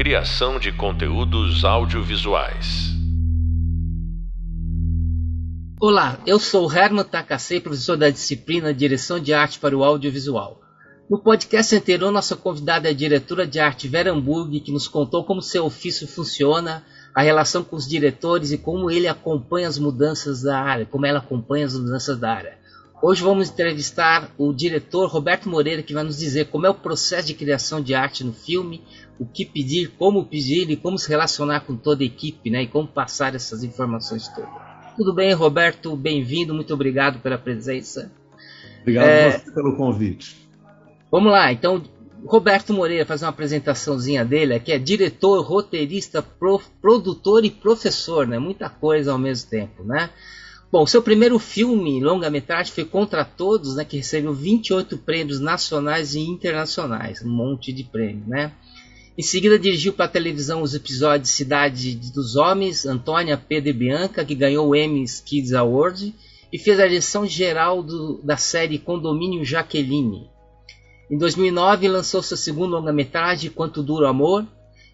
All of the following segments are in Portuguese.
Criação de conteúdos audiovisuais. Olá, eu sou Herman Takasei, professor da disciplina Direção de Arte para o Audiovisual. No podcast anterior, nossa convidada é a diretora de arte Vera Hamburg, que nos contou como seu ofício funciona, a relação com os diretores e como ele acompanha as mudanças da área, como ela acompanha as mudanças da área. Hoje vamos entrevistar o diretor Roberto Moreira, que vai nos dizer como é o processo de criação de arte no filme, o que pedir, como pedir e como se relacionar com toda a equipe, né, e como passar essas informações todas. Tudo bem, Roberto? Bem-vindo, muito obrigado pela presença. Obrigado é... pelo convite. Vamos lá, então, Roberto Moreira fazer uma apresentaçãozinha dele, que é diretor, roteirista, prof, produtor e professor, né? Muita coisa ao mesmo tempo, né? Bom, seu primeiro filme, longa-metragem, foi Contra Todos, né, que recebeu 28 prêmios nacionais e internacionais, um monte de prêmios, né? Em seguida dirigiu para a televisão os episódios Cidade dos Homens, Antônia P. de Bianca, que ganhou o Emmy Kids Award, e fez a direção geral do, da série Condomínio Jaqueline. Em 2009 lançou seu segundo longa-metragem, Quanto Dura o Amor,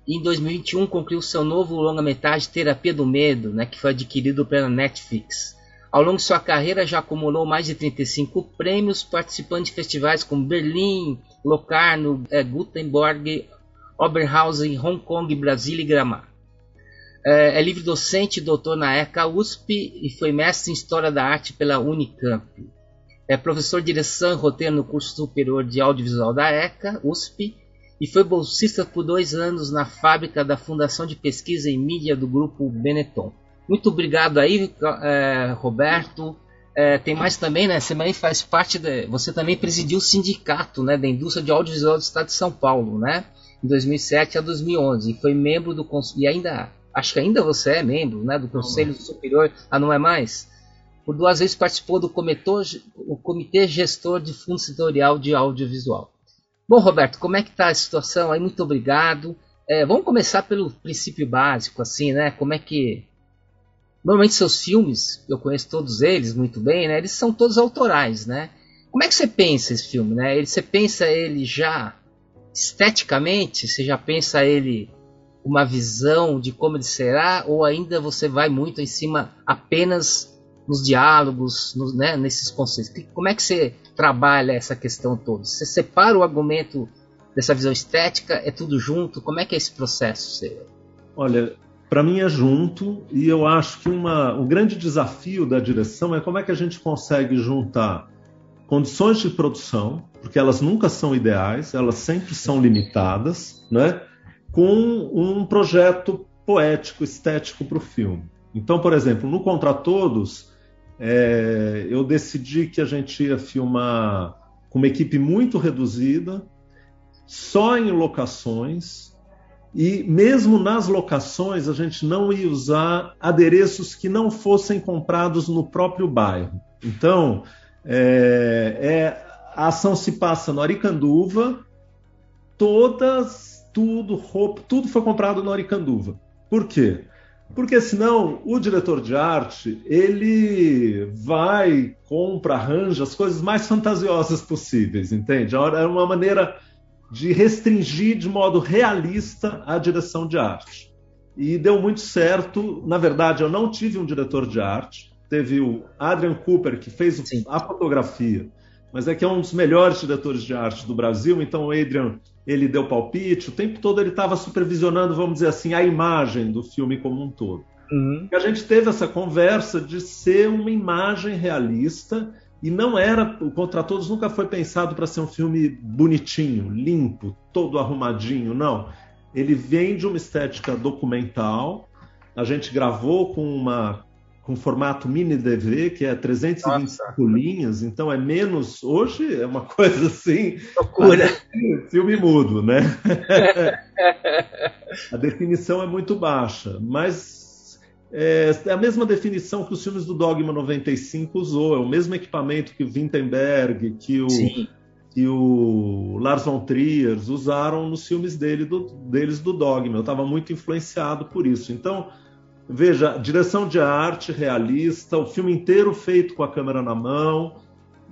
e em 2021 concluiu seu novo longa-metragem Terapia do Medo, né, que foi adquirido pela Netflix. Ao longo de sua carreira já acumulou mais de 35 prêmios, participando de festivais como Berlim, Locarno, é, Gutenberg, Oberhausen, Hong Kong, Brasília e Gramado. É, é livre docente doutor na ECA USP e foi mestre em História da Arte pela Unicamp. É professor de direção e roteiro no curso superior de audiovisual da ECA USP e foi bolsista por dois anos na fábrica da Fundação de Pesquisa em Mídia do Grupo Benetton. Muito obrigado aí, é, Roberto. É, tem mais também, né? Você também faz parte de, você também presidiu o sindicato, né, da indústria de audiovisual do Estado de São Paulo, né? Em 2007 a 2011 e foi membro do e ainda acho que ainda você é membro, né, do Conselho não, Superior. Ah, não é mais? Por duas vezes participou do comitê, o comitê gestor de fundo setorial de audiovisual. Bom, Roberto, como é que está a situação aí? Muito obrigado. É, vamos começar pelo princípio básico, assim, né? Como é que Normalmente seus filmes, eu conheço todos eles muito bem, né? Eles são todos autorais, né? Como é que você pensa esse filme, né? Você pensa ele já esteticamente? Você já pensa ele uma visão de como ele será? Ou ainda você vai muito em cima apenas nos diálogos, nos, né, nesses conceitos? Como é que você trabalha essa questão toda? Você separa o argumento dessa visão estética? É tudo junto? Como é que é esse processo seu? Olha, para mim é junto e eu acho que uma, um grande desafio da direção é como é que a gente consegue juntar condições de produção, porque elas nunca são ideais, elas sempre são limitadas, né, com um projeto poético, estético para o filme. Então, por exemplo, no Contra Todos, é, eu decidi que a gente ia filmar com uma equipe muito reduzida, só em locações, e mesmo nas locações, a gente não ia usar adereços que não fossem comprados no próprio bairro. Então, é, é, a ação se passa no Aricanduva, todas, tudo, roupa, tudo foi comprado no Aricanduva. Por quê? Porque senão o diretor de arte ele vai, compra, arranja as coisas mais fantasiosas possíveis, entende? É uma maneira de restringir de modo realista a direção de arte. E deu muito certo. Na verdade, eu não tive um diretor de arte. Teve o Adrian Cooper, que fez Sim. a fotografia, mas é que é um dos melhores diretores de arte do Brasil. Então, o Adrian ele deu palpite. O tempo todo ele estava supervisionando, vamos dizer assim, a imagem do filme como um todo. Uhum. A gente teve essa conversa de ser uma imagem realista e não era, o Contra Todos nunca foi pensado para ser um filme bonitinho, limpo, todo arrumadinho, não. Ele vem de uma estética documental. A gente gravou com uma com formato mini DV, que é 325 Nossa. linhas, então é menos. Hoje é uma coisa assim. Loucura. Filme mudo, né? a definição é muito baixa, mas é, é, a mesma definição que os filmes do Dogma 95 usou, é o mesmo equipamento que o Wittenberg, que o, que o Lars von Trier usaram nos filmes dele, do, deles do Dogma. Eu estava muito influenciado por isso. Então, veja, direção de arte realista, o filme inteiro feito com a câmera na mão,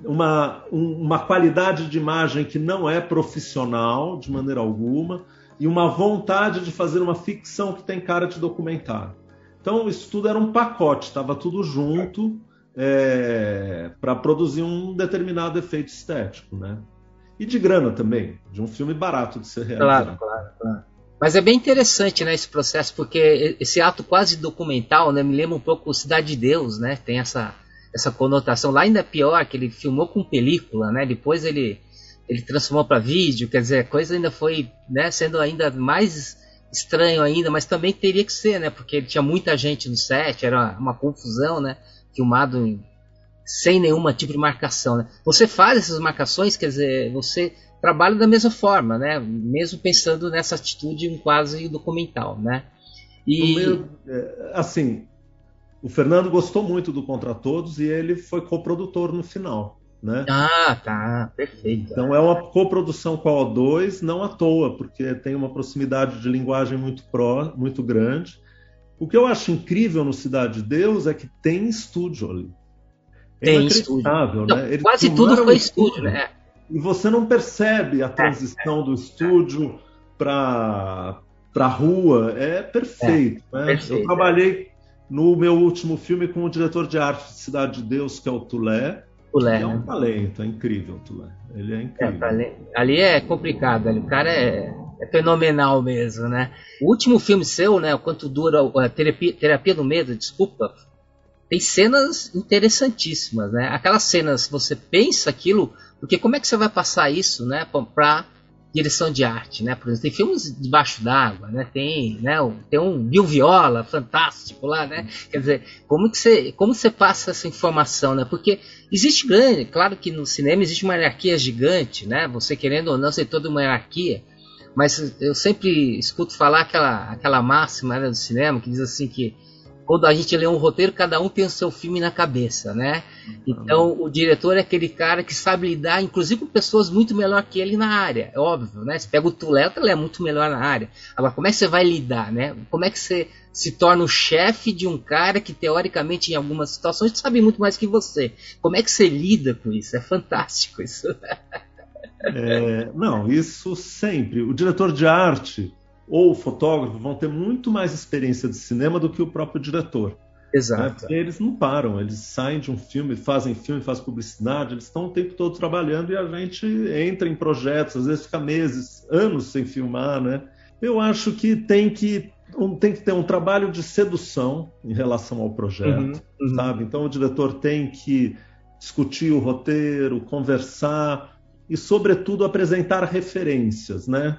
uma, um, uma qualidade de imagem que não é profissional de maneira alguma e uma vontade de fazer uma ficção que tem cara de documentário. Então, isso tudo era um pacote, estava tudo junto é, para produzir um determinado efeito estético, né? E de grana também, de um filme barato de ser realizado. Claro, claro, claro. Mas é bem interessante, né, esse processo, porque esse ato quase documental, né, me lembra um pouco Cidade de Deus, né? Tem essa essa conotação. Lá ainda é pior, que ele filmou com película, né? Depois ele ele transformou para vídeo, quer dizer, a coisa ainda foi, né, sendo ainda mais estranho ainda, mas também teria que ser, né? Porque tinha muita gente no set, era uma, confusão, né? Filmado em, sem nenhuma tipo de marcação, né? Você faz essas marcações, quer dizer, você trabalha da mesma forma, né? Mesmo pensando nessa atitude um quase documental, né? E meu, é, assim, o Fernando gostou muito do Contra Todos e ele foi coprodutor no final. Né? Ah, tá, perfeito. Então é uma coprodução com a O2, não à toa, porque tem uma proximidade de linguagem muito, pró, muito grande. O que eu acho incrível no Cidade de Deus é que tem estúdio ali. É tem estúdio. Né? quase tudo foi estúdio, né? E você não percebe a transição é, do estúdio para a rua. É perfeito. É, né? perfeito. Eu trabalhei no meu último filme com o diretor de arte de Cidade de Deus, que é o Tulé. Tulé, é um né? talento, é incrível, Tulé. Ele é incrível. É, ali é complicado, ali. o cara é, é, fenomenal mesmo, né? O último filme seu, né, quanto dura a terapia, terapia do medo, desculpa, tem cenas interessantíssimas, né? Aquelas cenas, você pensa aquilo, porque como é que você vai passar isso, né, para direção de arte, né? Por exemplo, tem filmes debaixo d'água, né? Tem, né? Tem um Bill Viola fantástico lá, né? Quer dizer, como que você, como você passa essa informação, né? Porque existe grande, claro que no cinema existe uma hierarquia gigante, né? Você querendo ou não ser toda uma hierarquia, mas eu sempre escuto falar aquela, aquela máxima né, do cinema que diz assim que quando a gente lê um roteiro, cada um tem o seu filme na cabeça, né? Então o diretor é aquele cara que sabe lidar, inclusive com pessoas muito melhor que ele na área, é óbvio, né? Você pega o Tulé, ele é muito melhor na área. Agora, como é que você vai lidar, né? Como é que você se torna o chefe de um cara que teoricamente em algumas situações sabe muito mais que você? Como é que você lida com isso? É fantástico isso. É, não, isso sempre. O diretor de arte ou o fotógrafo vão ter muito mais experiência de cinema do que o próprio diretor. Exato. Né? Porque eles não param, eles saem de um filme, fazem filme, fazem publicidade, eles estão o tempo todo trabalhando e a gente entra em projetos, às vezes fica meses, anos sem filmar, né? Eu acho que tem que um, tem que ter um trabalho de sedução em relação ao projeto, uhum, uhum. sabe? Então o diretor tem que discutir o roteiro, conversar e, sobretudo, apresentar referências, né?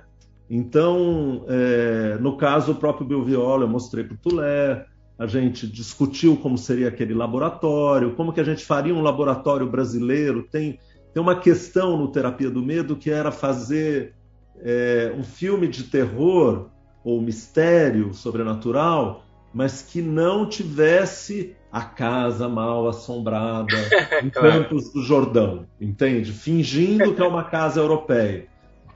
Então, é, no caso, o próprio Bill Viola, eu mostrei para o Tulé, a gente discutiu como seria aquele laboratório, como que a gente faria um laboratório brasileiro. Tem, tem uma questão no Terapia do Medo que era fazer é, um filme de terror ou mistério sobrenatural, mas que não tivesse a casa mal assombrada em Campos do Jordão, entende? Fingindo que é uma casa europeia.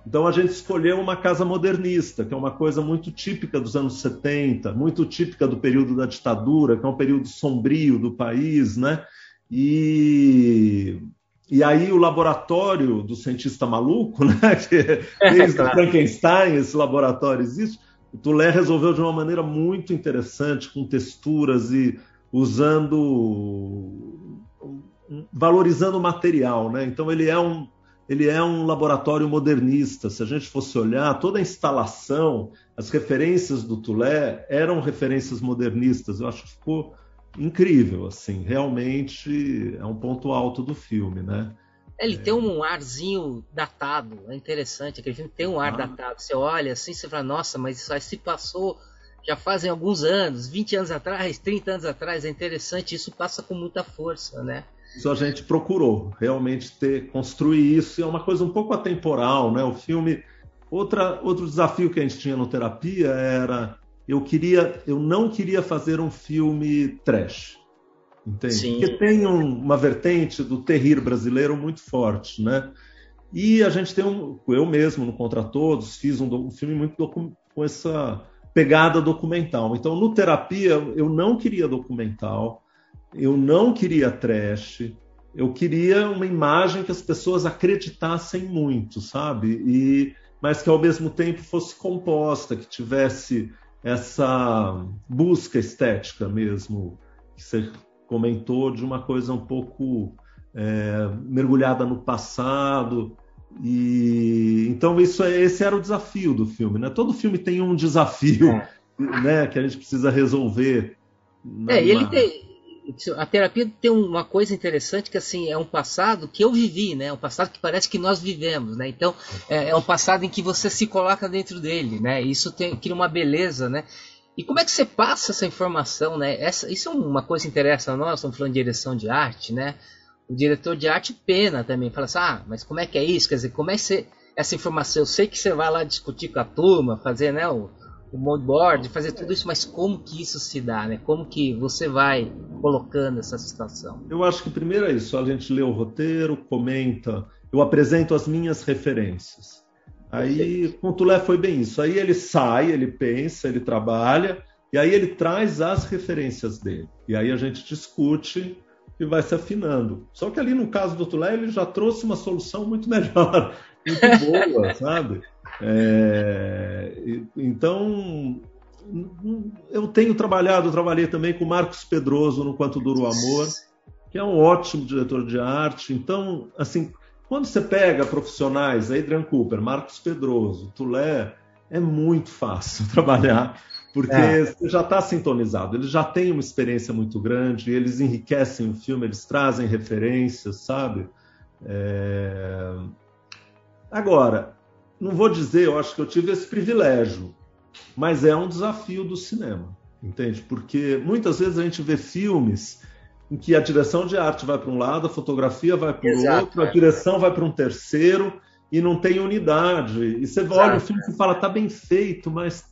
Então a gente escolheu uma casa modernista, que é uma coisa muito típica dos anos 70, muito típica do período da ditadura, que é um período sombrio do país, né? E, e aí o laboratório do cientista maluco, né? Que desde claro. Frankenstein esse laboratório existe. O Tulé resolveu de uma maneira muito interessante, com texturas e usando valorizando o material, né? Então ele é um ele é um laboratório modernista. Se a gente fosse olhar, toda a instalação, as referências do Tulé eram referências modernistas. Eu acho que ficou incrível, assim. Realmente é um ponto alto do filme, né? Ele é. tem um arzinho datado, é interessante. Aquele filme tem um ar ah. datado. Você olha assim, você fala, nossa, mas isso aí se passou já fazem alguns anos, 20 anos atrás, 30 anos atrás. É interessante, isso passa com muita força, né? Isso a gente procurou realmente ter construir isso. E é uma coisa um pouco atemporal, né? O filme. Outra, outro desafio que a gente tinha no terapia era eu queria, eu não queria fazer um filme trash, entende? Sim. Porque tem um, uma vertente do terrir brasileiro muito forte, né? E a gente tem um, eu mesmo no Contra Todos fiz um, um filme muito com essa pegada documental. Então no terapia eu não queria documental, eu não queria trash, eu queria uma imagem que as pessoas acreditassem muito, sabe? E, mas que ao mesmo tempo fosse composta, que tivesse essa busca estética mesmo, que você comentou, de uma coisa um pouco é, mergulhada no passado. E então isso é, esse era o desafio do filme, né? Todo filme tem um desafio, é. né, que a gente precisa resolver. É, ele tem, a terapia tem uma coisa interessante que assim é um passado que eu vivi, né? Um passado que parece que nós vivemos, né? Então é, é um passado em que você se coloca dentro dele, né? Isso tem cria uma beleza, né? E como é que você passa essa informação, né? Essa, isso é uma coisa que interessa a nós, estamos falando de direção de arte, né? O diretor de arte pena também, fala assim, ah, mas como é que é isso? Quer dizer, como é que você, essa informação, eu sei que você vai lá discutir com a turma, fazer, né, o, o moodboard, fazer tudo isso, mas como que isso se dá, né? Como que você vai colocando essa situação? Eu acho que primeiro é isso, a gente lê o roteiro, comenta, eu apresento as minhas referências. Aí com o Tulé foi bem isso. Aí ele sai, ele pensa, ele trabalha, e aí ele traz as referências dele. E aí a gente discute e vai se afinando. Só que ali no caso do Tulé ele já trouxe uma solução muito melhor, muito boa, sabe? É, então, eu tenho trabalhado, eu trabalhei também com Marcos Pedroso no Quanto Dura o Amor, que é um ótimo diretor de arte. Então, assim, quando você pega profissionais, Adrian Cooper, Marcos Pedroso, Tulé, é muito fácil trabalhar, porque é. você já está sintonizado, eles já têm uma experiência muito grande, eles enriquecem o filme, eles trazem referências, sabe? É... Agora, não vou dizer, eu acho que eu tive esse privilégio, mas é um desafio do cinema, entende? Porque muitas vezes a gente vê filmes em que a direção de arte vai para um lado, a fotografia vai para o outro, a direção vai para um terceiro e não tem unidade. E você Exato, olha o filme e fala, tá bem feito, mas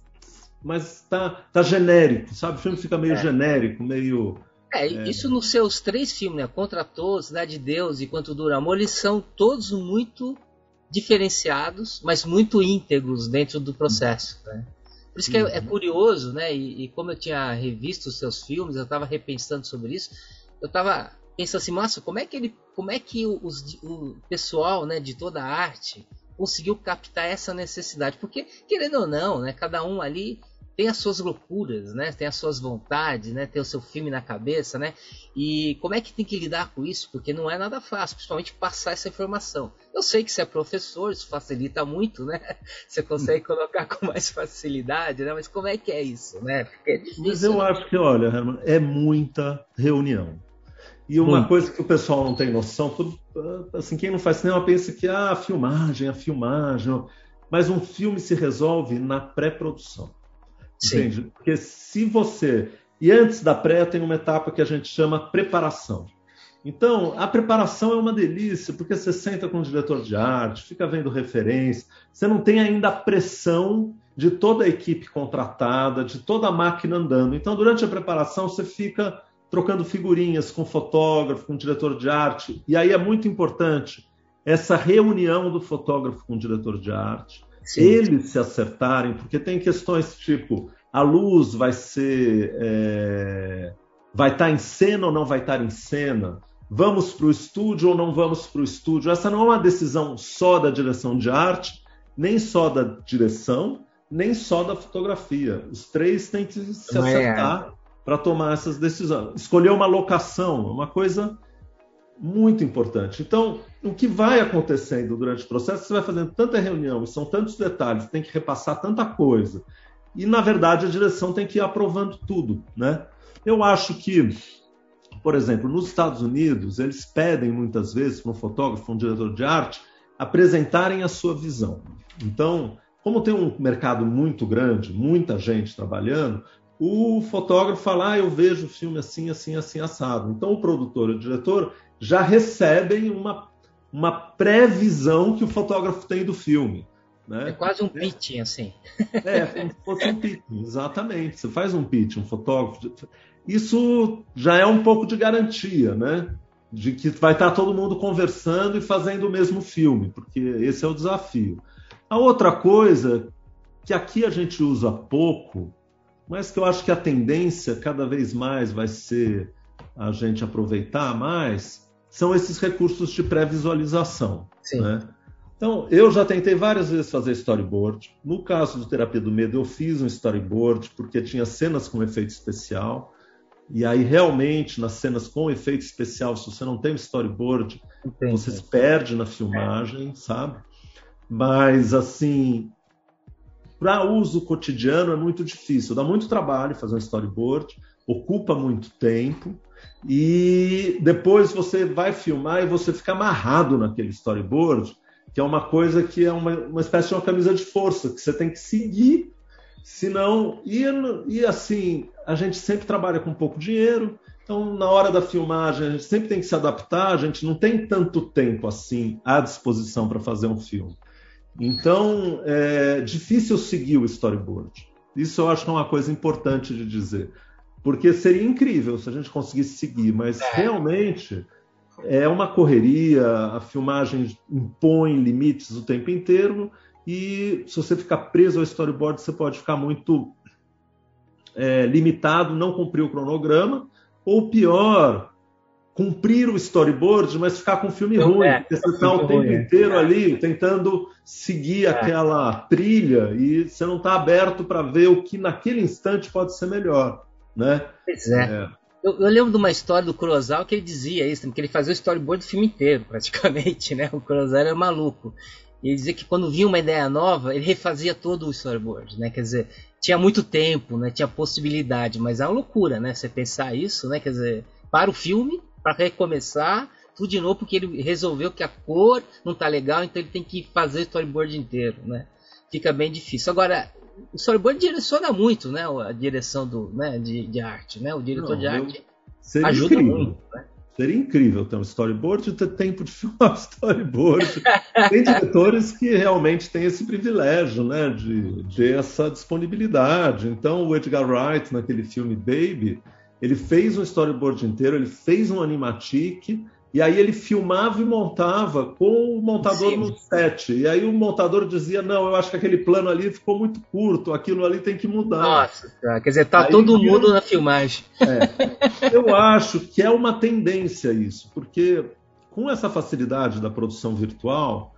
mas tá, tá genérico, sabe? O filme fica meio é. genérico, meio é, é, isso nos seus três filmes, né? Contra Todos, Cidade de Deus e Quanto Dura Amor, eles são todos muito diferenciados, mas muito íntegros dentro do processo. Né? Por isso que é, é curioso, né? E, e, como eu tinha revisto os seus filmes, eu estava repensando sobre isso. Eu estava pensando assim, nossa, como é que ele, como é que os, o pessoal, né, de toda a arte conseguiu captar essa necessidade? Porque querendo ou não, né, cada um ali tem as suas loucuras, né? Tem as suas vontades, né? Tem o seu filme na cabeça, né? E como é que tem que lidar com isso? Porque não é nada fácil, principalmente passar essa informação. Eu sei que você é professor, isso facilita muito, né? Você consegue colocar com mais facilidade, né? Mas como é que é isso, né? É difícil, Mas eu né? acho que, olha, Herman, é muita reunião. E uma hum. coisa que o pessoal não tem noção, assim, quem não faz cinema pensa que ah, a filmagem, a filmagem, mas um filme se resolve na pré-produção. Entende? Porque se você. E antes da pré tem uma etapa que a gente chama preparação. Então, a preparação é uma delícia, porque você senta com o diretor de arte, fica vendo referência, você não tem ainda a pressão de toda a equipe contratada, de toda a máquina andando. Então, durante a preparação, você fica trocando figurinhas com o fotógrafo, com o diretor de arte, e aí é muito importante essa reunião do fotógrafo com o diretor de arte, Sim. eles se acertarem, porque tem questões tipo a luz vai ser é, vai estar tá em cena ou não vai estar em cena, vamos para o estúdio ou não vamos para o estúdio. Essa não é uma decisão só da direção de arte, nem só da direção, nem só da fotografia. Os três têm que se é. acertar é. para tomar essas decisões. Escolher uma locação, é uma coisa muito importante. Então, o que vai acontecendo durante o processo, você vai fazendo tanta reunião, são tantos detalhes, tem que repassar tanta coisa. E, na verdade, a direção tem que ir aprovando tudo. Né? Eu acho que, por exemplo, nos Estados Unidos, eles pedem muitas vezes para um fotógrafo, um diretor de arte, apresentarem a sua visão. Então, como tem um mercado muito grande, muita gente trabalhando, o fotógrafo fala, ah, eu vejo o filme assim, assim, assim, assado. Então, o produtor e o diretor já recebem uma, uma previsão que o fotógrafo tem do filme. Né? É quase um pitching, assim. É, como se fosse um pitching, exatamente. Você faz um pitching, um fotógrafo. Isso já é um pouco de garantia, né? De que vai estar todo mundo conversando e fazendo o mesmo filme, porque esse é o desafio. A outra coisa, que aqui a gente usa pouco, mas que eu acho que a tendência cada vez mais vai ser a gente aproveitar mais, são esses recursos de pré-visualização. Né? Então, eu já tentei várias vezes fazer storyboard. No caso do Terapia do Medo, eu fiz um storyboard porque tinha cenas com efeito especial. E aí, realmente, nas cenas com efeito especial, se você não tem um storyboard, Entendi. você se perde na filmagem, sabe? Mas, assim, para uso cotidiano é muito difícil. Dá muito trabalho fazer um storyboard, ocupa muito tempo. E depois você vai filmar e você fica amarrado naquele storyboard que é uma coisa que é uma, uma espécie de uma camisa de força, que você tem que seguir, senão. E, e assim, a gente sempre trabalha com pouco dinheiro, então na hora da filmagem a gente sempre tem que se adaptar, a gente não tem tanto tempo assim à disposição para fazer um filme. Então é difícil seguir o storyboard. Isso eu acho que é uma coisa importante de dizer. Porque seria incrível se a gente conseguisse seguir, mas é. realmente é uma correria, a filmagem impõe limites o tempo inteiro e se você ficar preso ao storyboard, você pode ficar muito é, limitado, não cumprir o cronograma, ou pior, cumprir o storyboard, mas ficar com o filme não, ruim, é, porque você está o tempo ruim, inteiro é. ali tentando seguir é. aquela trilha e você não está aberto para ver o que naquele instante pode ser melhor, né? Pois é. é. Eu, eu, lembro de uma história do Kurosawa que ele dizia isso, que ele fazia o storyboard do filme inteiro, praticamente, né? O Kurosawa era maluco. E ele dizia que quando vinha uma ideia nova, ele refazia todo o storyboard, né? Quer dizer, tinha muito tempo, né? Tinha possibilidade, mas é uma loucura, né? Você pensar isso, né? Quer dizer, para o filme, para recomeçar, tudo de novo, porque ele resolveu que a cor não tá legal, então ele tem que fazer o storyboard inteiro, né? Fica bem difícil. Agora, o storyboard direciona muito, né? A direção do, né, de, de arte, né? O diretor Não, de arte ajuda incrível. muito, né? Seria incrível ter um storyboard e ter tempo de filmar storyboard. Tem diretores que realmente têm esse privilégio, né? De, de essa disponibilidade. Então, o Edgar Wright, naquele filme Baby, ele fez um storyboard inteiro, ele fez um animatic, e aí ele filmava e montava com o montador Sim. no set. E aí o montador dizia: Não, eu acho que aquele plano ali ficou muito curto, aquilo ali tem que mudar. Nossa, tá. quer dizer, tá aí, todo mundo na filmagem. É, eu acho que é uma tendência isso, porque com essa facilidade da produção virtual,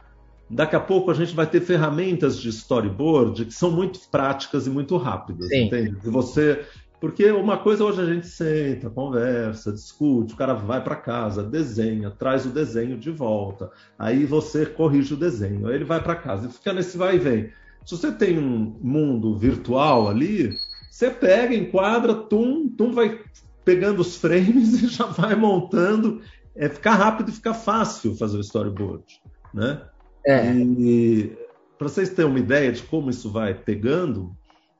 daqui a pouco a gente vai ter ferramentas de storyboard que são muito práticas e muito rápidas, Sim. entende? Você porque uma coisa hoje a gente senta, conversa, discute, o cara vai para casa, desenha, traz o desenho de volta, aí você corrige o desenho, aí ele vai para casa e fica nesse vai e vem. Se você tem um mundo virtual ali, você pega, enquadra, tum, tum, vai pegando os frames e já vai montando. É ficar rápido e ficar fácil fazer o storyboard, né? É. E para vocês terem uma ideia de como isso vai pegando,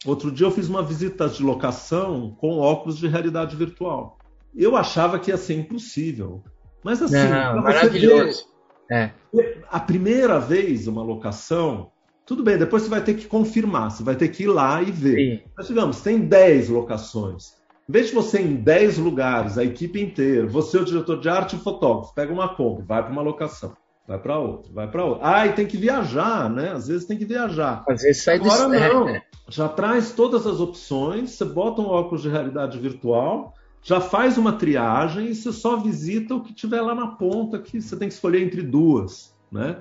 Outro dia eu fiz uma visita de locação com óculos de realidade virtual. Eu achava que ia ser impossível. Mas assim, Não, maravilhoso. Ver, é. A primeira vez uma locação, tudo bem, depois você vai ter que confirmar, você vai ter que ir lá e ver. Sim. Mas digamos, tem 10 locações. Em vez de você em 10 lugares, a equipe inteira, você, o diretor de arte e o fotógrafo, pega uma Kombi, vai para uma locação vai para outro, vai para outro. Ah, e tem que viajar, né? Às vezes tem que viajar. Às vezes sai Agora do... não. Já traz todas as opções, você bota um óculos de realidade virtual, já faz uma triagem e você só visita o que tiver lá na ponta, que você tem que escolher entre duas, né?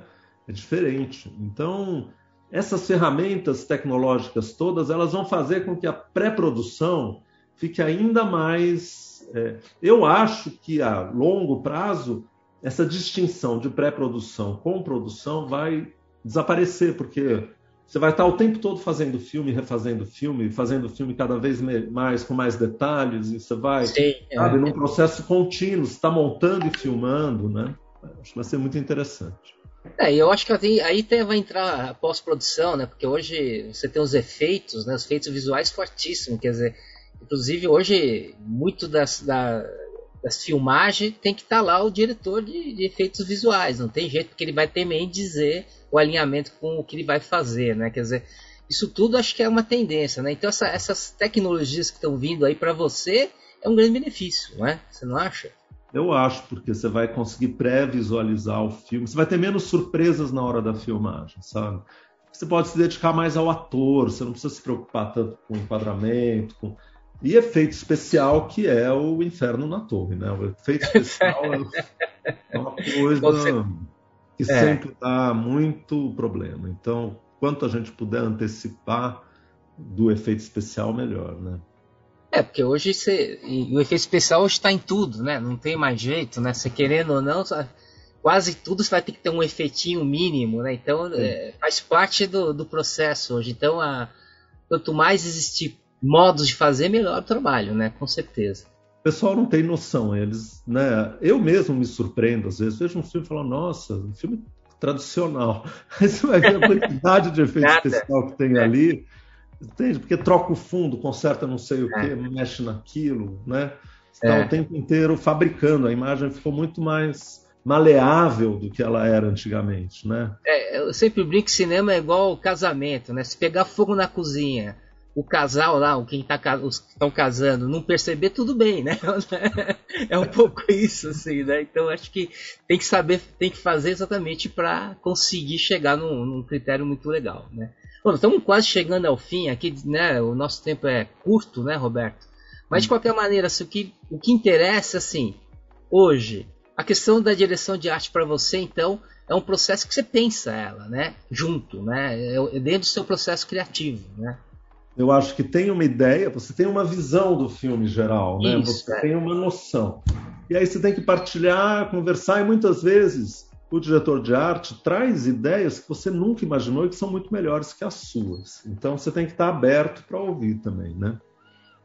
É diferente. Então, essas ferramentas tecnológicas todas, elas vão fazer com que a pré-produção fique ainda mais. É... eu acho que a longo prazo essa distinção de pré-produção com produção vai desaparecer, porque você vai estar o tempo todo fazendo filme, refazendo filme, fazendo filme cada vez mais com mais detalhes, e você vai, Sim, é. sabe, é. num processo contínuo, você está montando e filmando, né? Acho que vai ser muito interessante. É, eu acho que aí até vai entrar a pós-produção, né? Porque hoje você tem os efeitos, né? Os efeitos visuais fortíssimos, quer dizer, inclusive hoje muito das, da, das filmagens, tem que estar tá lá o diretor de, de, efeitos visuais. Não tem jeito, porque ele vai também dizer o alinhamento com o que ele vai fazer, né? Quer dizer, isso tudo acho que é uma tendência, né? Então essa, essas tecnologias que estão vindo aí para você é um grande benefício, não é? Você não acha? Eu acho, porque você vai conseguir pré-visualizar o filme, você vai ter menos surpresas na hora da filmagem, sabe? Você pode se dedicar mais ao ator, você não precisa se preocupar tanto com o enquadramento, com e efeito especial, que é o Inferno na Torre, né? O efeito especial é uma coisa. que é. sempre dá muito problema. Então, quanto a gente puder antecipar do efeito especial, melhor, né? É, porque hoje você, o efeito especial está em tudo, né? Não tem mais jeito, né? Você querendo ou não, quase tudo você vai ter que ter um efeitinho mínimo, né? Então é, faz parte do, do processo hoje. Então, a, quanto mais existir modos de fazer, melhor o trabalho, né? Com certeza. O pessoal não tem noção, eles, né? Eu mesmo me surpreendo às vezes, vejo um filme e falo, nossa, um filme tradicional. Aí você vai ver a quantidade de efeito especial que tem é. ali. Entende? Porque troca o fundo, conserta não sei o que, é. mexe naquilo, né? Está é. o tempo inteiro fabricando. A imagem ficou muito mais maleável do que ela era antigamente, né? É, eu sempre brinco que cinema é igual casamento, né? Se pegar fogo na cozinha, o casal lá, quem tá, os que estão casando, não perceber, tudo bem, né? É um pouco isso, assim, né? Então acho que tem que saber, tem que fazer exatamente para conseguir chegar num, num, critério muito legal, né? Bom, estamos quase chegando ao fim aqui, né? O nosso tempo é curto, né, Roberto? Mas de qualquer maneira, assim, o, que, o que interessa, assim, hoje, a questão da direção de arte para você, então, é um processo que você pensa ela, né? Junto, né? É, é dentro do seu processo criativo, né? Eu acho que tem uma ideia, você tem uma visão do filme geral, né? Isso, você é. tem uma noção. E aí você tem que partilhar, conversar, e muitas vezes o diretor de arte traz ideias que você nunca imaginou e que são muito melhores que as suas. Então você tem que estar aberto para ouvir também, né?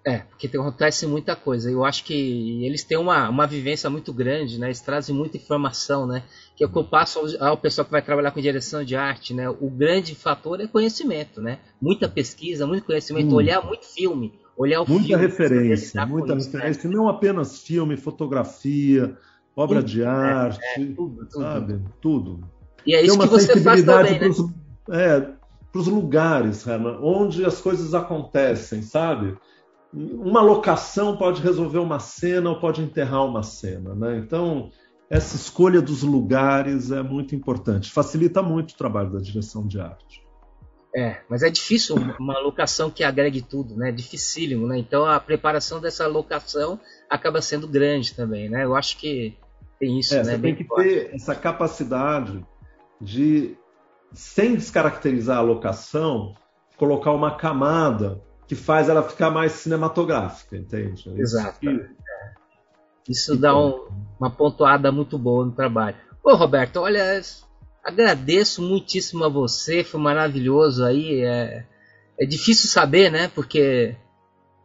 É, porque acontece muita coisa. Eu acho que eles têm uma, uma vivência muito grande, né? Eles trazem muita informação, né? Que é o que eu passo ao, ao pessoal que vai trabalhar com direção de arte, né? O grande fator é conhecimento, né? Muita pesquisa, muito conhecimento, hum. olhar muito filme, olhar o muita filme. Referência, muita isso, referência, né? não apenas filme, fotografia, obra tudo, de arte, é, é, tudo, sabe? Tudo. E é isso que você faz também, né? É, para os lugares, Herman, onde as coisas acontecem, sabe? Uma locação pode resolver uma cena ou pode enterrar uma cena, né? Então, essa escolha dos lugares é muito importante, facilita muito o trabalho da direção de arte. É, mas é difícil uma locação que agregue tudo, né? É dificílimo, né? Então a preparação dessa locação acaba sendo grande também, né? Eu acho que tem isso, é, né? Você tem que forte. ter essa capacidade de, sem descaracterizar a locação, colocar uma camada que faz ela ficar mais cinematográfica, entende? É Exato. Isso, Isso dá um, uma pontuada muito boa no trabalho. Ô Roberto, olha, agradeço muitíssimo a você, foi maravilhoso aí. É, é difícil saber, né? Porque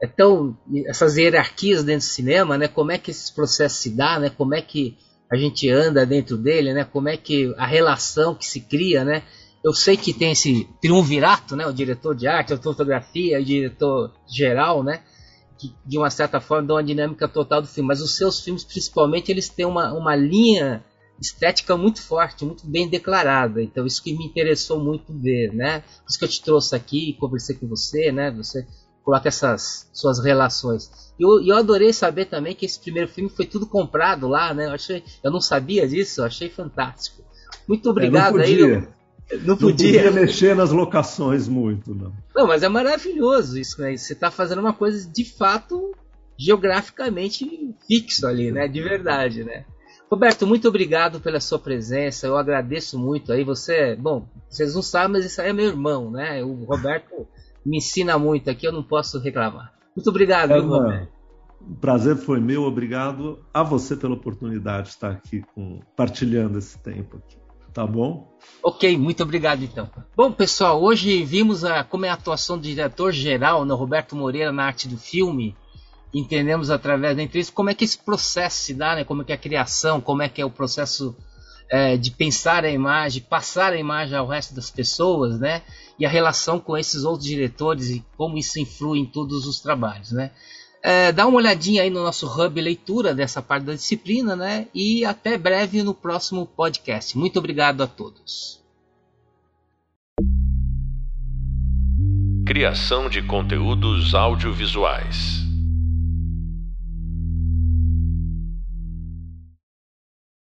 é tão essas hierarquias dentro do cinema, né? Como é que esses processos se dá, né? Como é que a gente anda dentro dele, né? Como é que a relação que se cria, né? Eu sei que tem esse triunvirato, né? O diretor de arte, a fotografia, o diretor geral, né? Que de uma certa forma dão uma dinâmica total do filme. Mas os seus filmes, principalmente, eles têm uma, uma linha estética muito forte, muito bem declarada. Então isso que me interessou muito ver, né? Por isso que eu te trouxe aqui, conversei com você, né? Você coloca essas suas relações. E eu, eu adorei saber também que esse primeiro filme foi tudo comprado lá, né? Eu, achei, eu não sabia disso, eu achei fantástico. Muito obrigado é, aí. Não podia. não podia. mexer nas locações muito, não. Não, mas é maravilhoso isso, né? Você está fazendo uma coisa de fato geograficamente fixo ali, né? De verdade, né? Roberto, muito obrigado pela sua presença. Eu agradeço muito aí. Você, bom, vocês não sabem, mas isso aí é meu irmão, né? O Roberto me ensina muito aqui, eu não posso reclamar. Muito obrigado, é, Roberto. O prazer foi meu, obrigado a você pela oportunidade de estar aqui com, partilhando esse tempo aqui. Tá bom? Ok, muito obrigado então. Bom, pessoal, hoje vimos a, como é a atuação do diretor-geral, no Roberto Moreira, na arte do filme. Entendemos através da entrevista como é que esse processo se dá, né? como é que é a criação, como é que é o processo é, de pensar a imagem, passar a imagem ao resto das pessoas, né? E a relação com esses outros diretores e como isso influi em todos os trabalhos, né? É, dá uma olhadinha aí no nosso hub leitura dessa parte da disciplina, né? E até breve no próximo podcast. Muito obrigado a todos. Criação de conteúdos audiovisuais.